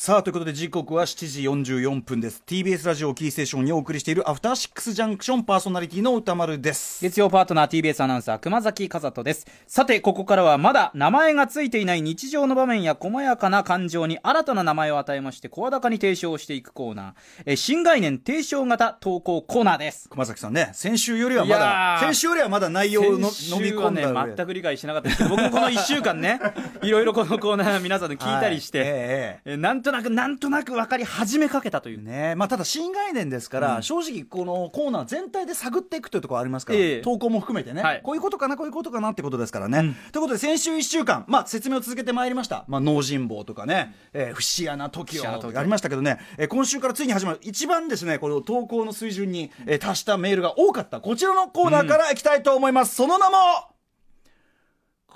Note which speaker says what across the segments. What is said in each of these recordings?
Speaker 1: さあということで時刻は7時44分です。TBS ラジオキーステーションにお送りしているアフターシックスジャンクションパーソナリティの歌丸です。
Speaker 2: 月曜パートナー TBS アナウンサー熊崎和人です。さてここからはまだ名前がついていない日常の場面や細やかな感情に新たな名前を与えまして声高に提唱していくコーナー。え新概念提唱型投稿コーナーです。
Speaker 1: 熊崎さんね先週よりはまだ先週よりはまだ内容をの
Speaker 2: 先
Speaker 1: 飲み込んだ上
Speaker 2: 全く理解してなかったですけど僕もこの1週間ねいろいろこのコーナー皆さんの聞いたりして、
Speaker 1: は いえ
Speaker 2: え。なんとなくなんとなく分かり始めかけたという。
Speaker 1: えね。まあ、ただ新概念ですから、正直このコーナー全体で探っていくというところありますから、
Speaker 2: ええ。
Speaker 1: 投稿も含めてね、
Speaker 2: はい。
Speaker 1: こういうことかなこういうことかなってことですからね、ということで先週1週間、まあ、説明を続けてまいりました、まあ、脳人坊とかね、えー、節穴時
Speaker 2: 節穴 TOKIO
Speaker 1: をありましたけどね、えー今週からついに始まる一番ですねこの投稿の水準に、えー達したメールが多かった。こちらのコーナーからいきたいと思います、その名も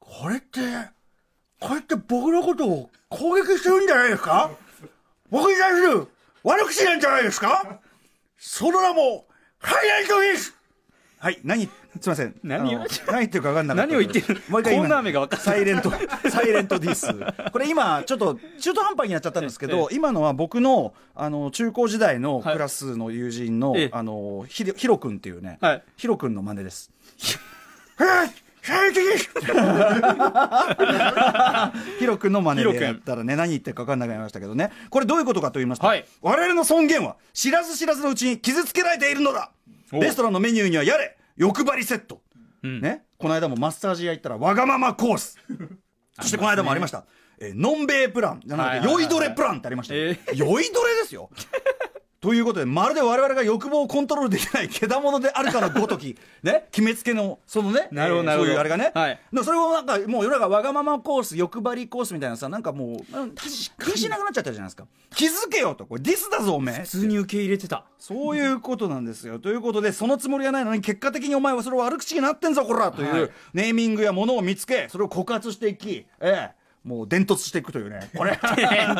Speaker 1: これってこれって僕のことを攻撃してるんじゃないですか？僕に対する悪口なんじゃないですか？その名も、ハイライトです！はい、何、すみません。
Speaker 2: 何を？
Speaker 1: 何言ってるか分かんなかった。
Speaker 2: 何を言ってる？
Speaker 1: もう一回今
Speaker 2: コーナー名が分かんない。
Speaker 1: サイレント、サイレントディス。これ今、ちょっと中途半端になっちゃったんですけど、今のは僕の、あの、中高時代のクラスの友人の、
Speaker 2: ええ。
Speaker 1: あの、ひろひろくんっていうね、
Speaker 2: はい。
Speaker 1: ひろくんの真似です。はい ヒロ君の真似でやったらね、何言ってるか分かんなくなりましたけどね。これどういうことかと言いますと、
Speaker 2: はい。
Speaker 1: 我々の尊厳は知らず知らずのうちに傷つけられているのだ。
Speaker 2: お
Speaker 1: レストランのメニューにはやれ。欲張りセット、
Speaker 2: ん。
Speaker 1: ね、この間もマッサージ屋行ったらわがままコース。そしてこの間もありました、えーノンベイプラン。じゃなくて、酔いどれプランってありましたよ、
Speaker 2: え
Speaker 1: 酔いどれですよということで、まるで我々が欲望をコントロールできないけだものであるかのごとき、ね、決めつけの、そのね、
Speaker 2: なるほど
Speaker 1: そういうあれがね、
Speaker 2: はい。
Speaker 1: それをなんか、もう世の中わがままコース、欲張りコースみたいなさ、なんかもう、うん気にしなくなっちゃったじゃないですか。気づけよと、これディスだぞ、おめえ。
Speaker 2: 普通に受け入れてた。
Speaker 1: そういうことなんですよ。ということで、そのつもりはないのに、結果的にお前はそれを悪口になってんぞ、こらという、
Speaker 2: はい。
Speaker 1: ネーミングやものを見つけ、それを告発していき、ええ、もう伝突していくというね、これ。
Speaker 2: 伝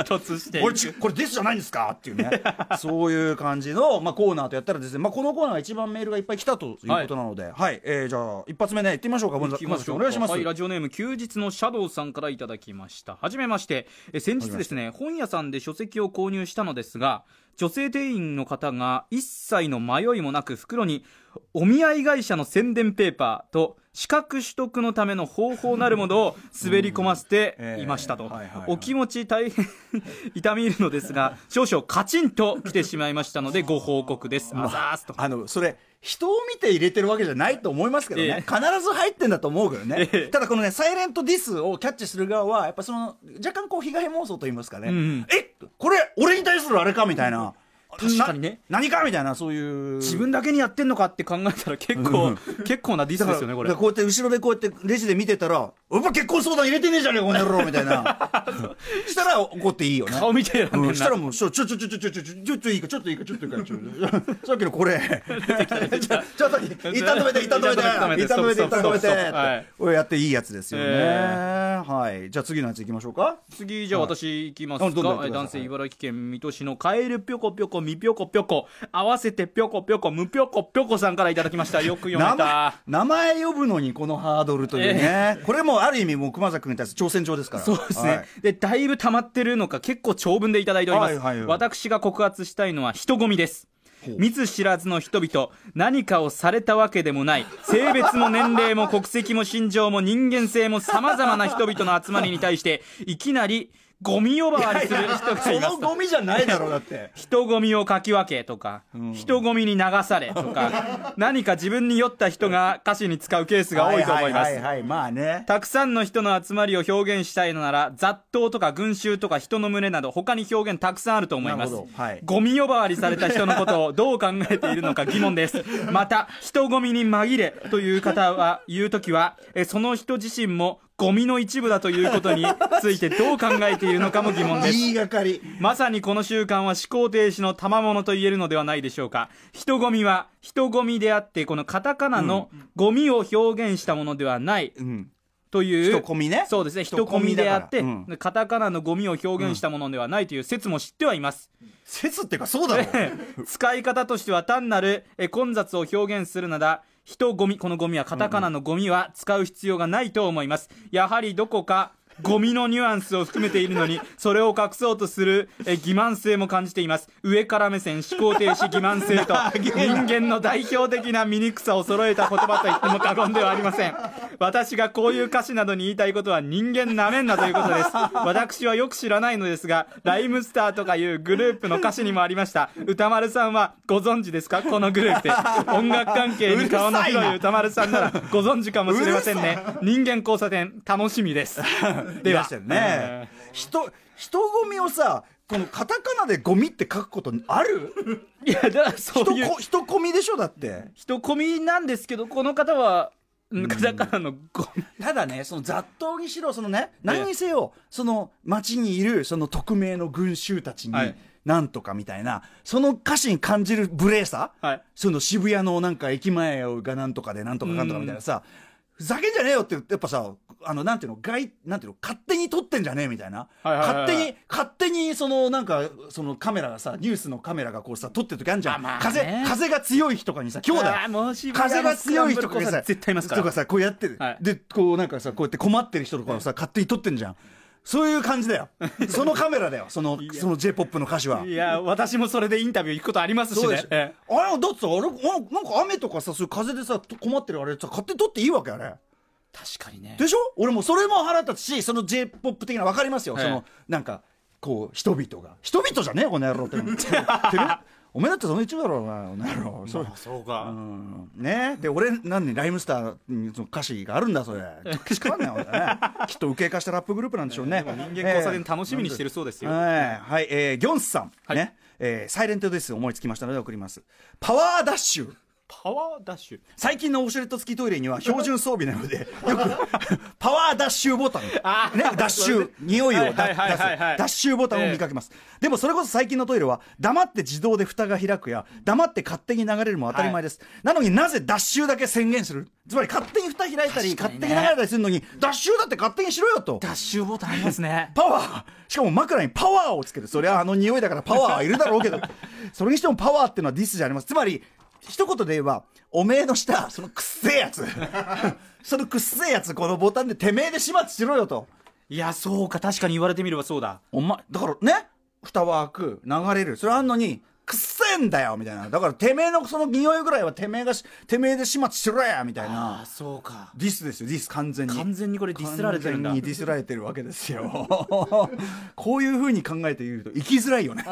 Speaker 2: 突して
Speaker 1: これちこれディスじゃないんですか？っていうね。そういう感じの、まあ、コーナーとやったらですね、まあ、このコーナーが一番メールがいっぱい来たということなので、はい。えーじゃあ一発目ね行ってみましょうか。
Speaker 2: 行きましょう。
Speaker 1: お願いします、
Speaker 2: はい、ラジオネーム休日のシャドウさんからいただきました。はじめまして。え先日ですね本屋さんで書籍を購入したのですが女性店員の方が一切の迷いもなく袋にお見合い会社の宣伝ペーパーと資格取得のための方法なるものを滑り込ませて いましたと、お気持ち大変 痛み入るのですが少々カチンと来てしまいましたのでご報告です。あざーすと。
Speaker 1: あのそれ人を見て入れてるわけじゃないと思いますけどね、
Speaker 2: ええ。
Speaker 1: 必ず入ってんだと思うけどね、
Speaker 2: ええ。
Speaker 1: ただこのねサイレントディスをキャッチする側はやっぱその若干こう被害妄想と言いますかね、
Speaker 2: うんうん。
Speaker 1: えこれ俺に対するあれか？みたいな
Speaker 2: 確かにね
Speaker 1: な何か？みたいなそういう
Speaker 2: 自分だけにやってんのかって考えたら結構、結構なディスですよねこれ
Speaker 1: こうやって後ろでこうやってレジで見てたら、やっぱ結婚相談入れてねえじゃねえかこの野郎みたいな。したら怒っていいよね。
Speaker 2: 顔見て選んでん
Speaker 1: したらもう、ちょ、ちょ、ちょ、ちょ、ちょ、ちょ、ちょ、ちょっといいか、ちょっといいか、ちょっといいか、ちょっと。さっきのこれ。ちょ、っと、一旦止めて、一旦止めて、一旦止めて、一旦止めて。これやっていいやつですよね。
Speaker 2: え
Speaker 1: はい。じゃあ次のやつ行きましょうか。
Speaker 2: 次じゃあ私いきますか、男性茨城県水戸市のカエルぴょこぴょこみぴょこぴょこ。合わせてぴょこぴょこ。むぴょこぴょこさんからいただきました。よく読めた。
Speaker 1: 名前呼ぶのにこのハードルというね。これもある意味もう熊崎君に対する挑戦状ですから。
Speaker 2: そうですね、
Speaker 1: はい。
Speaker 2: でだいぶ溜まってるのか結構長文でいただいております、
Speaker 1: はいはいはい。
Speaker 2: 私が告発したいのは人混みです。見ず知らずの人々何かをされたわけでもない。性別も年齢も国籍も心情も人間性もさまざまな人々の集まりに対していきなりゴミ呼ばわりする人がいます。
Speaker 1: そのゴミじゃないだろうだって。
Speaker 2: 人混みをかき分けとか、人混みに流されとか 何か自分に酔った人が歌詞に使うケースが多いと思います。
Speaker 1: はいはいまあね。
Speaker 2: たくさんの人の集まりを表現したいのなら雑踏とか群衆とか人の群れなど他に表現たくさんあると思います。
Speaker 1: はい。
Speaker 2: ゴミ呼ばわりされた人のことをどう考えているのか疑問です。また人混みに紛れという方は言う時はえその人自身もゴミの一部だということについてどう考えているのかも疑問です
Speaker 1: 言いがかり。
Speaker 2: まさにこの習慣は思考停止の賜物と言えるのではないでしょうか。人混みは人混みであって、このカタカナのゴミを表現したものではない
Speaker 1: うん。
Speaker 2: という。
Speaker 1: 人混みね
Speaker 2: そうですね。
Speaker 1: 人
Speaker 2: 人混みであって、
Speaker 1: うん
Speaker 2: カタカナのゴミを表現したものではないという説も知ってはいます。
Speaker 1: 説っていうかそうだろう。
Speaker 2: 使い方としては単なるえ混雑を表現するなら、人ゴミ、このゴミはカタカナのゴミは使う必要がないと思います。やはりどこか、ゴミのニュアンスを含めているのにそれを隠そうとするえ欺瞞性も感じています。上から目線思考停止欺瞞性と 人間の代表的な醜さを揃えた言葉と言っても過言ではありません。私がこういう歌詞などに言いたいことは人間なめんなということです。私はよく知らないのですがライムスターとかいうグループの歌詞にもありました。歌丸さんはご存知ですか？このグループ 音楽関係に顔の広い歌丸さんならご存知かもしれませんね。人間交差点楽しみですでは
Speaker 1: いらっしゃるね、人人ゴミをさこのカタカナでゴミって書くことある？
Speaker 2: いやだからそういう
Speaker 1: 人こ人込みでしょだって。
Speaker 2: 人込みなんですけどこの方はうんカタカナのゴミ。
Speaker 1: ただねその雑踏にしろそのね何にせよその町にいるその匿名の群衆たちに、
Speaker 2: はい。
Speaker 1: なんとかみたいなその歌詞に感じる無礼さ、
Speaker 2: はい。
Speaker 1: その渋谷のなんか駅前がなんとかでなんとかかんとかみたいなさ、ふざけんじゃねえよってやっぱさあのなんていうの外なんていうの勝手に撮ってんじゃねえみたいな、勝手に勝手にそのなんかそのカメラがさニュースのカメラがこうさ撮ってる時あるじゃん、
Speaker 2: あまあね。
Speaker 1: 風風が強い日とかにさ今日だ。風が強い人とかさ
Speaker 2: 絶対いますから。
Speaker 1: とかさこうやってる、
Speaker 2: はい。
Speaker 1: でこうなんかさこうやって困ってる人とかをさ勝手に撮ってんじゃんそういう感じだよ。そのカメラだよ。そのその j p o p の歌詞は。い
Speaker 2: や私もそれでインタビュー行くことありますしね。ええ。
Speaker 1: あれだってさあれあなんか雨とかさそういう風でさ困ってるあれさ勝手に撮っていいわけあれ。
Speaker 2: 確かにね。
Speaker 1: でしょ？俺もそれも腹立つしその j p o p 的な分かりますよ、
Speaker 2: ええ。
Speaker 1: そのなんかこう人々が。人々じゃねえこの野郎って てる？おめえだってその一部だろお前この野郎そ
Speaker 2: うか。
Speaker 1: うん。ね。で俺なんでライムスターにその歌詞があるんだそれ。しかんないね。きっと受け化したラップグループなんでしょうね。
Speaker 2: 人間交差点楽しみにしてるそうですよ、
Speaker 1: はい、はい。えーギョンスさん、
Speaker 2: はい。
Speaker 1: ね、えーサイレントです。思いつきましたので送ります。パワーダッシュ
Speaker 2: パワーダッシュ。
Speaker 1: 最近のウォシュレット付きトイレには標準装備なのでよく パワーダッシュボタン、ね、ダッシュ 匂いを出す。ダッシュボタンを見かけます、でもそれこそ最近のトイレは黙って自動で蓋が開くや黙って勝手に流れるも当たり前です、なのになぜダッシュだけ宣言する？つまり勝手に蓋開いたり、
Speaker 2: ね。
Speaker 1: 勝手に流れたりするのにダッシュだって勝手にしろよと。
Speaker 2: ダッシュボタンありますね。
Speaker 1: パワー。しかも枕にパワーをつける。そりゃあの匂いだからパワーはいるだろうけど。それにしてもパワーっていうのはディスじゃあります。つまり一言で言えばおめえの下そのくっせえやつ。そのくっせえやつこのボタンでてめえで始末しろよと。
Speaker 2: いやそうか。確かに言われてみればそうだ。
Speaker 1: お前だからね蓋は開く流れる。それあんのにくっせえんだよみたいな。だからてめえのその匂いぐらいはてめえがしてめえで始末しろやみたいな。
Speaker 2: そうか。
Speaker 1: ディスですよディス完全に。
Speaker 2: 完全にこれディスられてるんだ。
Speaker 1: 完全にディスられてるわけですよ。こういうふうに考えていると生きづらいよね。
Speaker 2: デ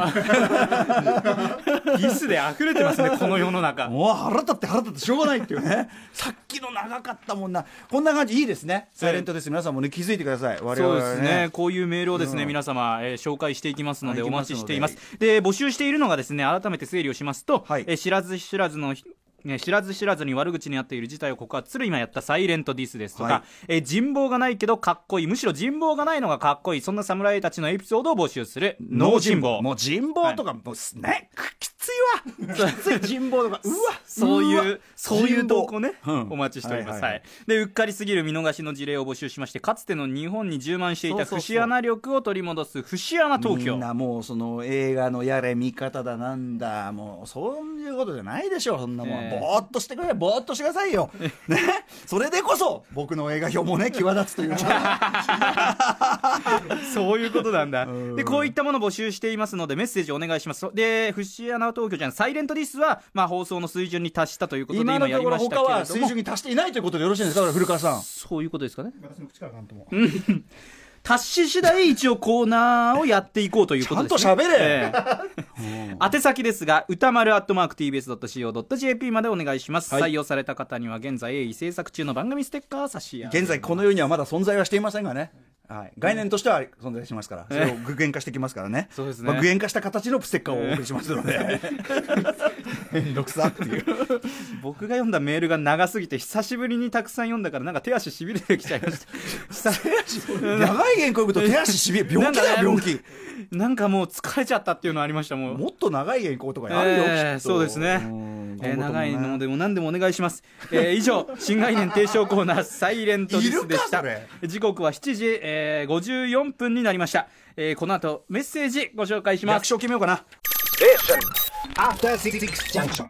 Speaker 2: ィスで溢れてますねこの世の中。
Speaker 1: もう腹立って腹立ってしょうがないっていうね。さっきの長かったもんな。こんな感じいいですね。サイレントです。皆さんもね気づいてください。我々は
Speaker 2: そうですね。こういうメールをですね、皆様、えー紹介していきますので
Speaker 1: はい
Speaker 2: お待ちしています。で募集しているのがですね改めて整理をしますと、
Speaker 1: はい。
Speaker 2: えー知らず知らずのね、知らず知らずに悪口になっている事態を告発する今やったサイレントディスですとか、
Speaker 1: はい。
Speaker 2: えー人望がないけどかっこいい。むしろ人望がないのがかっこいい。そんな侍たちのエピソードを募集する脳人望。
Speaker 1: もう人望とかもうねつい人望とか。うわ
Speaker 2: そういう
Speaker 1: わ
Speaker 2: そういう投稿ね、
Speaker 1: うん
Speaker 2: お待ちしております、
Speaker 1: はいはいはい。
Speaker 2: はい。でうっかりすぎる見逃しの事例を募集しましてかつての日本に充満していた節穴力を取り戻す節穴東京。
Speaker 1: みんなもうその映画のやれ見方だなんだもうそういうことじゃないでしょそんなもん、
Speaker 2: ええ。
Speaker 1: ぼーっとしてくれぼーっとしてくださいよ。ね。それでこそ僕の映画表もね際立つという。か
Speaker 2: そういうことなんだ。
Speaker 1: ん。
Speaker 2: でこういったもの募集していますのでメッセージお願いします。で節穴東京じゃんサイレントディスは、まあ、放送の水準に達したということで
Speaker 1: 今の
Speaker 2: 今やり
Speaker 1: ところ他
Speaker 2: ましたけれども。
Speaker 1: は水準に達していないということでよろしいんですか？だから古川さん。
Speaker 2: そういうことですかね。
Speaker 1: 私の口からなんとも
Speaker 2: 達し次第一応コーナーをやっていこうということです、ね、
Speaker 1: ちゃんと喋れ。
Speaker 2: ええ。宛先ですが歌丸アットマーク TBS.CO.JP までお願いします、
Speaker 1: はい。
Speaker 2: 採用された方には現在鋭意制作中の番組ステッカー差し上げ
Speaker 1: 現在この世にはまだ存在はしていませんがね、はい、概念としては存在しますから。それを具現化してきますからね。
Speaker 2: そうですね。
Speaker 1: まあ、具現化した形のステッカーをお送りしますので。面倒くさっていう。
Speaker 2: 僕が読んだメールが長すぎて久しぶりにたくさん読んだからなんか手足しびれてきちゃいました。
Speaker 1: 長い原稿読むと手足しびれ病気だよ病気。
Speaker 2: なんかもう疲れちゃったっていうのありましたもう。
Speaker 1: もっと長い原稿とかあるよ、
Speaker 2: えー
Speaker 1: きっと。
Speaker 2: そうですね。
Speaker 1: ん。
Speaker 2: えー長いのでも何でもお願いします、えー以上新概念提唱コーナーサイレントディスでした。時刻は7時、えー54分になりました、えーこの後メッセージご紹介します。
Speaker 1: 略称決めようかな。
Speaker 3: After Six Junction.